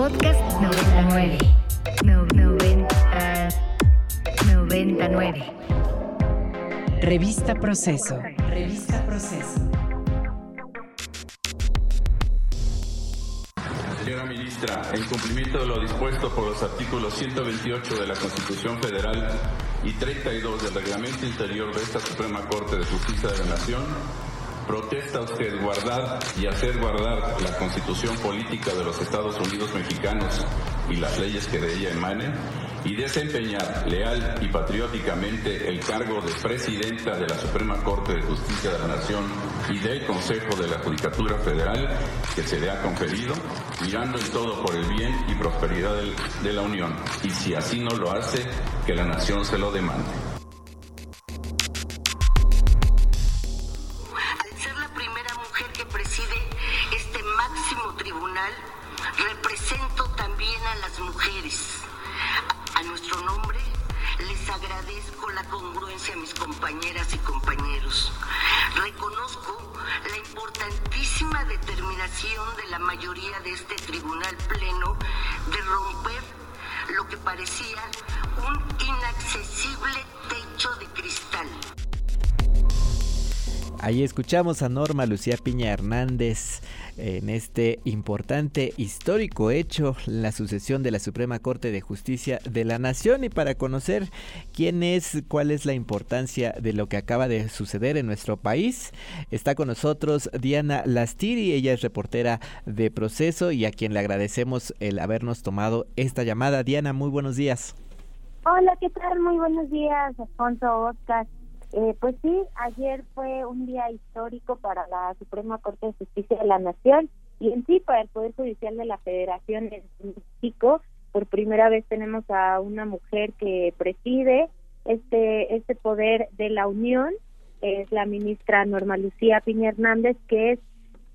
Podcast 99. No, 90, 99. Revista Proceso. Revista Proceso. Señora ministra, en cumplimiento de lo dispuesto por los artículos 128 de la Constitución Federal y 32 del Reglamento Interior de esta Suprema Corte de Justicia de la Nación, protesta usted guardar y hacer guardar la Constitución Política de los Estados Unidos Mexicanos y las leyes que de ella emanen y desempeñar leal y patrióticamente el cargo de presidenta de la Suprema Corte de Justicia de la Nación y del Consejo de la Judicatura Federal que se le ha conferido, mirando en todo por el bien y prosperidad de la Unión, y si así no lo hace, que la Nación se lo demande. Represento también a las mujeres. A nuestro nombre les agradezco la congruencia a mis compañeras y compañeros. Reconozco la importantísima determinación de la mayoría de este tribunal pleno de romper lo que parecía un inaccesible techo de cristal. Ahí escuchamos a Norma Lucía Piña Hernández en este importante histórico hecho, la sucesión de la Suprema Corte de Justicia de la Nación y para conocer quién es, cuál es la importancia de lo que acaba de suceder en nuestro país, está con nosotros Diana Lastiri, ella es reportera de Proceso y a quien le agradecemos el habernos tomado esta llamada. Diana, muy buenos días. Hola, ¿qué tal? Muy buenos días, Alfonso, Oscar. Eh, pues sí, ayer fue un día histórico para la Suprema Corte de Justicia de la Nación y en sí para el Poder Judicial de la Federación en México. Por primera vez tenemos a una mujer que preside este, este poder de la Unión, es la ministra Norma Lucía Piña Hernández, que es,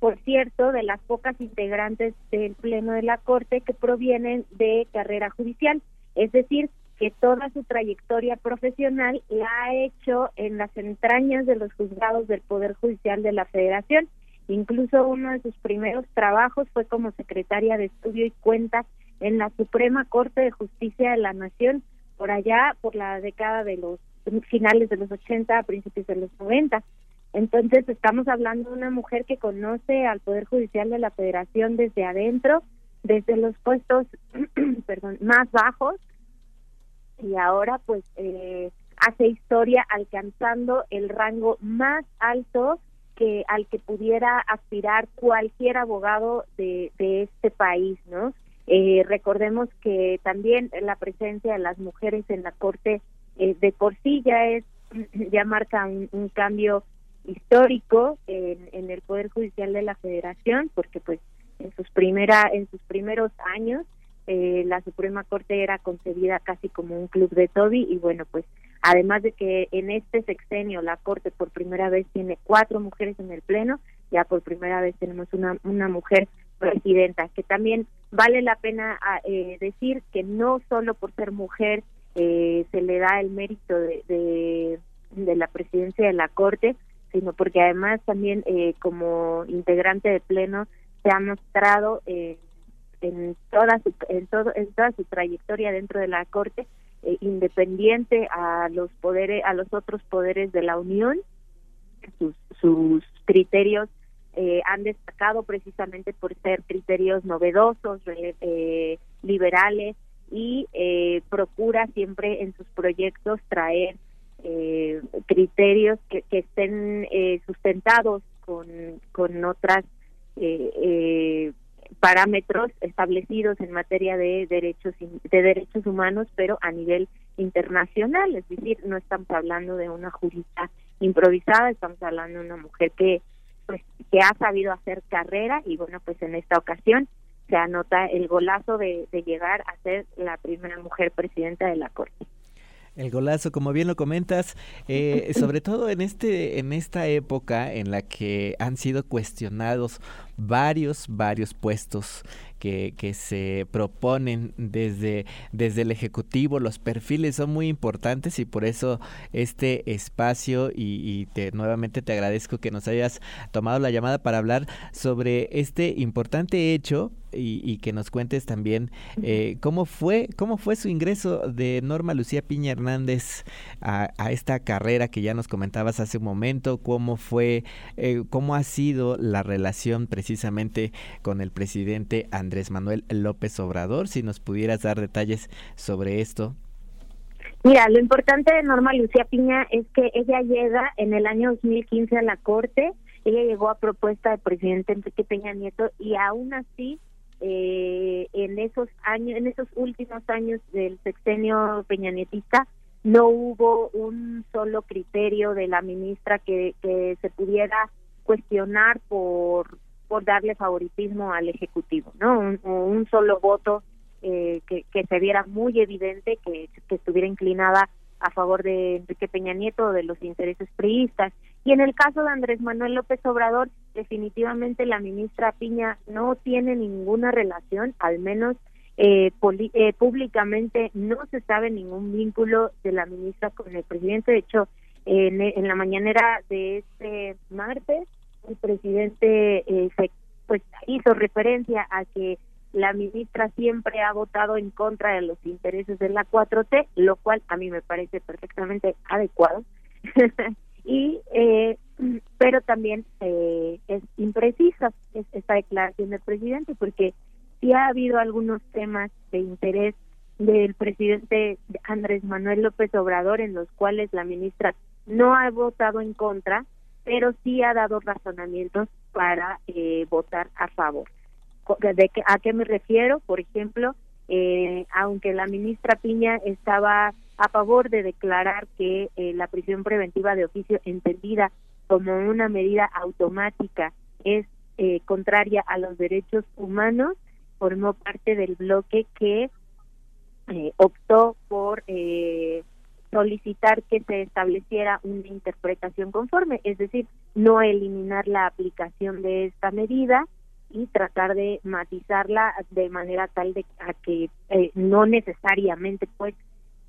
por cierto, de las pocas integrantes del Pleno de la Corte que provienen de carrera judicial. Es decir, que toda su trayectoria profesional la ha hecho en las entrañas de los juzgados del Poder Judicial de la Federación. Incluso uno de sus primeros trabajos fue como secretaria de estudio y cuentas en la Suprema Corte de Justicia de la Nación, por allá, por la década de los finales de los 80, a principios de los 90. Entonces, estamos hablando de una mujer que conoce al Poder Judicial de la Federación desde adentro, desde los puestos más bajos, y ahora pues eh, hace historia alcanzando el rango más alto que al que pudiera aspirar cualquier abogado de, este país, ¿no? Eh, recordemos que también la presencia de las mujeres en la corte eh, de por sí ya es ya marca un, un cambio histórico en, en el poder judicial de la Federación, porque pues en sus primera en sus primeros años eh, la Suprema Corte era concebida casi como un club de Toby y bueno, pues además de que en este sexenio la Corte por primera vez tiene cuatro mujeres en el Pleno, ya por primera vez tenemos una, una mujer presidenta, que también vale la pena ah, eh, decir que no solo por ser mujer eh, se le da el mérito de, de, de la presidencia de la Corte, sino porque además también eh, como integrante de Pleno se ha mostrado eh, en toda su en todo en toda su trayectoria dentro de la corte eh, independiente a los poderes a los otros poderes de la unión sus sus criterios eh, han destacado precisamente por ser criterios novedosos eh, liberales y eh, procura siempre en sus proyectos traer eh, criterios que, que estén sustentados con con otras eh, eh, parámetros establecidos en materia de derechos de derechos humanos pero a nivel internacional. Es decir no estamos hablando de una jurista improvisada estamos hablando de una mujer que pues que ha sabido hacer carrera y bueno pues en esta ocasión se anota el golazo de, de llegar a ser la primera mujer presidenta de la corte. El golazo, como bien lo comentas, eh, sobre todo en este, en esta época en la que han sido cuestionados varios, varios puestos que, se proponen desde, desde el Ejecutivo, los perfiles son muy importantes y por eso este espacio y, y te, nuevamente te agradezco que nos hayas tomado la llamada para hablar sobre este importante hecho y, que nos cuentes también eh, cómo fue cómo fue su ingreso de Norma Lucía Piña Hernández a, esta carrera que ya nos comentabas hace un momento, cómo fue, eh, cómo ha sido la relación precisamente con el presidente Andrés Manuel López Obrador, si nos pudieras dar detalles sobre esto. Mira, lo importante de Norma Lucía Piña es que ella llega en el año 2015 a la Corte, ella llegó a propuesta del presidente Enrique Peña Nieto y aún así eh, en esos años, en esos últimos años del sexenio peñanietista, no hubo un solo criterio de la ministra que se pudiera cuestionar por por darle favoritismo al ejecutivo, ¿no? Un, solo voto eh, que, se viera muy evidente que, que estuviera inclinada a favor de Enrique Peña Nieto o de los intereses priistas. Y en el caso de Andrés Manuel López Obrador, definitivamente la ministra Piña no tiene ninguna relación, al menos eh, eh, públicamente no se sabe ningún vínculo de la ministra con el presidente. De hecho, en, en la mañanera de este martes, el presidente eh, se, pues hizo referencia a que la ministra siempre ha votado en contra de los intereses de la 4T, lo cual a mí me parece perfectamente adecuado. y eh, pero también eh, es imprecisa esta declaración del presidente porque sí ha habido algunos temas de interés del presidente Andrés Manuel López Obrador en los cuales la ministra no ha votado en contra, pero sí ha dado razonamientos para eh, votar a favor. ¿De qué, ¿A qué me refiero? Por ejemplo, eh, aunque la ministra Piña estaba a favor de declarar que eh, la prisión preventiva de oficio entendida como una medida automática es eh, contraria a los derechos humanos, formó parte del bloque que eh, optó por solicitar que se estableciera una interpretación conforme, es decir, no eliminar la aplicación de esta medida y tratar de matizarla de manera tal de a que no necesariamente pues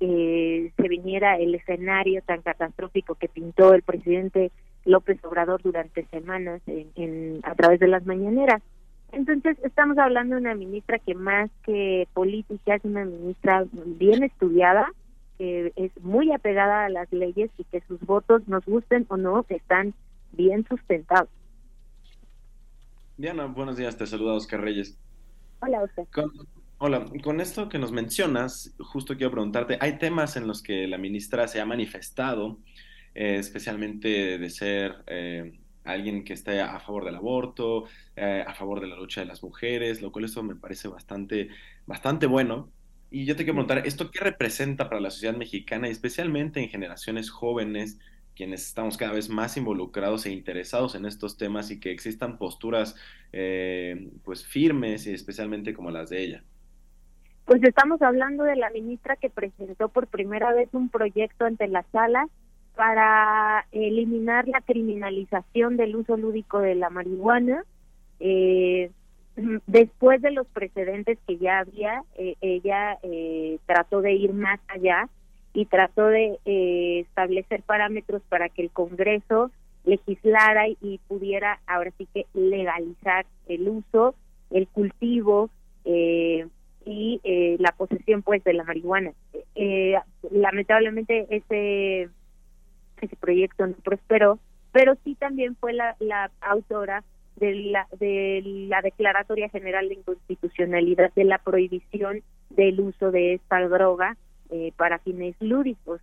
eh, se viniera el escenario tan catastrófico que pintó el presidente López Obrador durante semanas en, a través de las mañaneras. Entonces, estamos hablando de una ministra que más que política es una ministra bien estudiada, que es muy apegada a las leyes y que sus votos, nos gusten o no, están bien sustentados. Diana, buenos días, te saluda Oscar Reyes. Hola, Oscar. Hola, con esto que nos mencionas, justo quiero preguntarte, hay temas en los que la ministra se ha manifestado, eh, especialmente de ser eh, alguien que esté a favor del aborto, eh, a favor de la lucha de las mujeres, lo cual eso me parece bastante, bastante bueno. Y yo te quiero preguntar, ¿esto qué representa para la sociedad mexicana y especialmente en generaciones jóvenes, quienes estamos cada vez más involucrados e interesados en estos temas y que existan posturas pues firmes y especialmente como las de ella? Pues estamos hablando de la ministra que presentó por primera vez un proyecto ante la sala para eliminar la criminalización del uso lúdico de la marihuana. Eh, después de los precedentes que ya había, eh, ella eh, trató de ir más allá y trató de establecer parámetros para que el Congreso legislara y pudiera ahora sí que legalizar el uso, el cultivo, eh, y eh, la posesión pues de la marihuana. Eh, lamentablemente ese ese proyecto no prosperó, pero sí también fue la, la autora de la, de la Declaratoria General de Inconstitucionalidad de la prohibición del uso de esta droga eh, para fines lúdicos.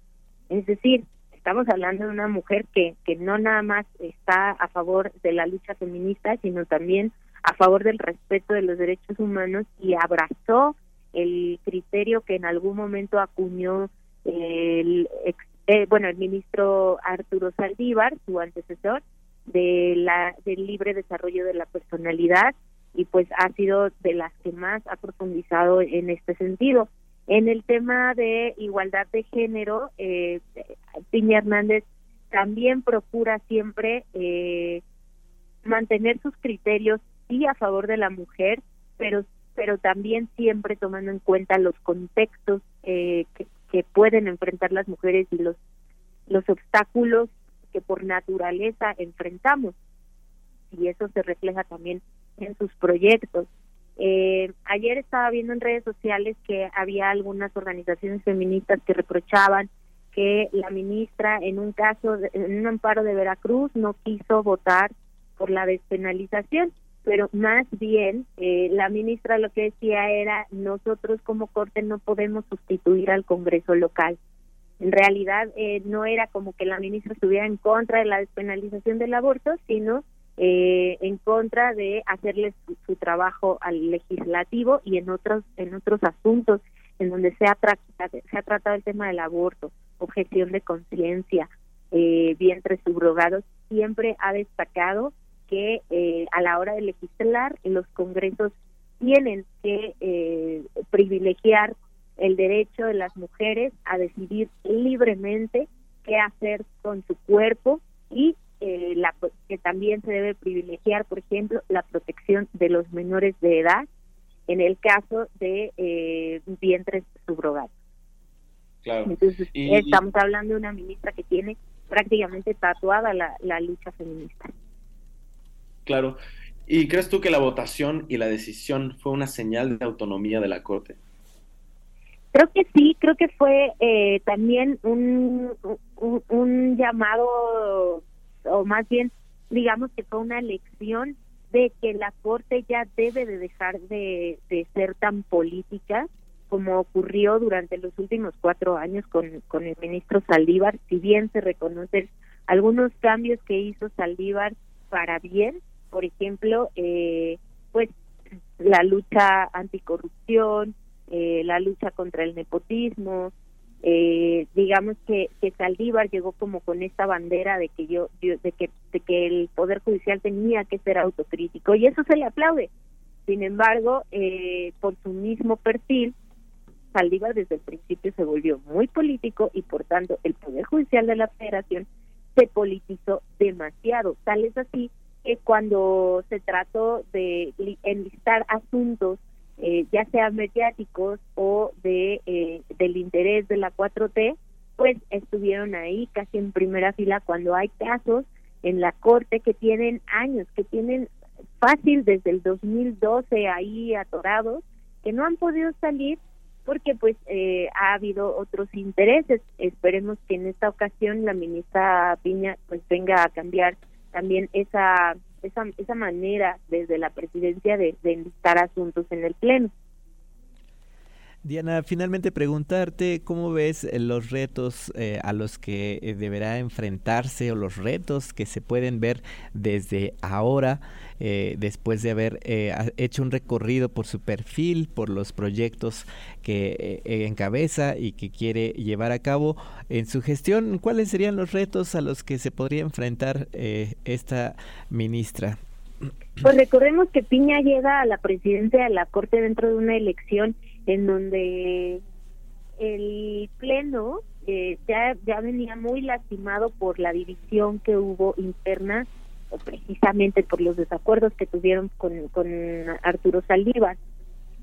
Es decir, estamos hablando de una mujer que, que no nada más está a favor de la lucha feminista, sino también a favor del respeto de los derechos humanos y abrazó el criterio que en algún momento acuñó el eh, bueno el ministro Arturo Saldívar su antecesor de la del libre desarrollo de la personalidad y pues ha sido de las que más ha profundizado en este sentido. En el tema de igualdad de género eh, Piña Hernández también procura siempre eh, mantener sus criterios sí a favor de la mujer, pero pero también siempre tomando en cuenta los contextos eh, que, que, pueden enfrentar las mujeres y los los obstáculos que por naturaleza enfrentamos. Y eso se refleja también en sus proyectos. Eh, ayer estaba viendo en redes sociales que había algunas organizaciones feministas que reprochaban que la ministra en un caso, en un amparo de Veracruz, no quiso votar por la despenalización, pero más bien eh, la ministra lo que decía era nosotros como corte no podemos sustituir al Congreso local. En realidad eh, no era como que la ministra estuviera en contra de la despenalización del aborto, sino eh, en contra de hacerle su, trabajo al legislativo y en otros en otros asuntos en donde se ha, se ha tratado el tema del aborto, objeción de conciencia, eh, vientres subrogados, siempre ha destacado que eh, a la hora de legislar los congresos tienen que eh, privilegiar el derecho de las mujeres a decidir libremente qué hacer con su cuerpo y eh, la, que también se debe privilegiar, por ejemplo, la protección de los menores de edad en el caso de eh, vientres subrogados. Claro. Entonces, estamos hablando de una ministra que tiene prácticamente tatuada la, la lucha feminista. Claro. ¿Y crees tú que la votación y la decisión fue una señal de autonomía de la Corte? Creo que sí, creo que fue eh, también un, un, llamado, o más bien, digamos que fue una lección de que la Corte ya debe de dejar de, de ser tan política como ocurrió durante los últimos cuatro años con, con el ministro Saldívar, si bien se reconocen algunos cambios que hizo Saldívar para bien, por ejemplo, eh, pues la lucha anticorrupción, eh, la lucha contra el nepotismo, eh, digamos que, que Saldívar llegó como con esta bandera de que yo, de que de que el poder judicial tenía que ser autocrítico y eso se le aplaude. Sin embargo eh, por su mismo perfil Saldívar desde el principio se volvió muy político y por tanto el poder judicial de la Federación se politizó demasiado. Tal es así que cuando se trató de enlistar asuntos eh, ya sean mediáticos o de eh, del interés de la 4T, pues estuvieron ahí casi en primera fila cuando hay casos en la corte que tienen años, que tienen fácil desde el 2012 ahí atorados, que no han podido salir porque pues eh, ha habido otros intereses. Esperemos que en esta ocasión la ministra Piña pues venga a cambiar también esa esa, esa manera desde la presidencia de, de enlistar asuntos en el Pleno. Diana, finalmente preguntarte cómo ves eh, los retos eh, a los que eh, deberá enfrentarse o los retos que se pueden ver desde ahora, después de haber hecho un recorrido por su perfil, por los proyectos que encabeza y que quiere llevar a cabo en su gestión. ¿Cuáles serían los retos a los que se podría enfrentar esta ministra? Pues recordemos que Piña llega a la presidencia de la Corte dentro de una elección en donde el Pleno eh, ya, ya venía muy lastimado por la división que hubo interna, o precisamente por los desacuerdos que tuvieron con, con Arturo Saldívar.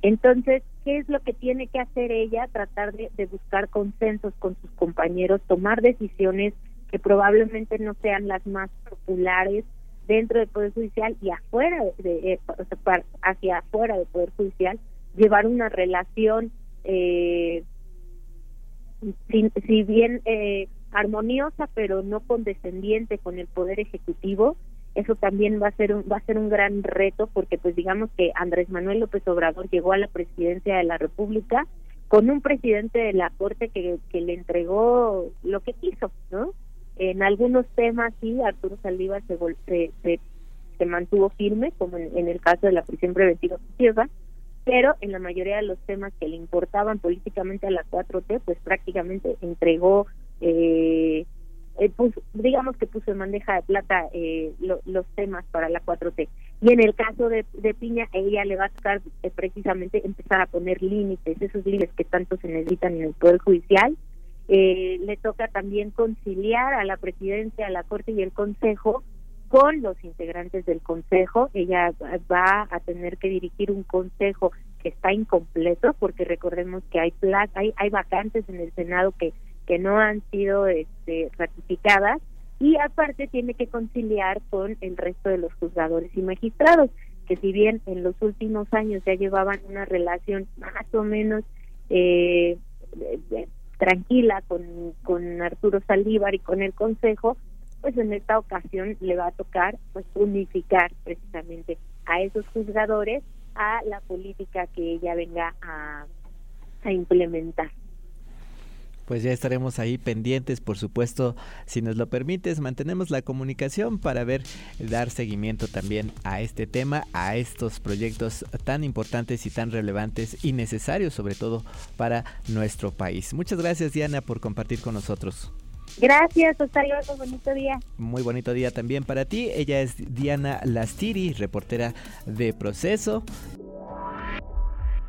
Entonces, ¿qué es lo que tiene que hacer ella? Tratar de, buscar consensos con sus compañeros, tomar decisiones que probablemente no sean las más populares dentro del Poder Judicial y afuera, de, eh, hacia afuera del Poder Judicial, llevar una relación, eh, si, bien eh, armoniosa, pero no condescendiente con el poder ejecutivo. Eso también va a ser un, va a ser un gran reto porque pues digamos que Andrés Manuel López Obrador llegó a la presidencia de la República con un presidente de la Corte que, le entregó lo que quiso, ¿no? En algunos temas sí, Arturo Saldívar se, se, se, mantuvo firme, como en, en, el caso de la prisión preventiva pero en la mayoría de los temas que le importaban políticamente a la 4T, pues prácticamente entregó, eh, eh digamos que puso en bandeja de plata eh, los temas para la 4T. Y en el caso de, Piña, ella le va a tocar eh, precisamente empezar a poner límites, esos límites que tanto se necesitan en el Poder Judicial. le toca también conciliar a la presidencia, a la Corte y el Consejo con los integrantes del consejo. Ella va a tener que dirigir un consejo que está incompleto porque recordemos que hay hay, hay vacantes en el Senado que que no han sido este, ratificadas y aparte tiene que conciliar con el resto de los juzgadores y magistrados que si bien en los últimos años ya llevaban una relación más o menos eh, tranquila con, con Arturo Saldívar y con el Consejo, pues en esta ocasión le va a tocar pues unificar precisamente a esos juzgadores a la política que ella venga a, a implementar. Pues ya estaremos ahí pendientes, por supuesto, si nos lo permites, mantenemos la comunicación para ver, dar seguimiento también a este tema, a estos proyectos tan importantes y tan relevantes y necesarios sobre todo para nuestro país. Muchas gracias Diana por compartir con nosotros. Gracias, hasta luego, bonito día. Muy bonito día también para ti. Ella es Diana Lastiri, reportera de Proceso.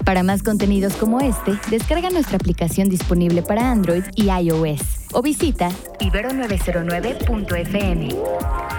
Para más contenidos como este, descarga nuestra aplicación disponible para Android y iOS o visita ibero909.fm.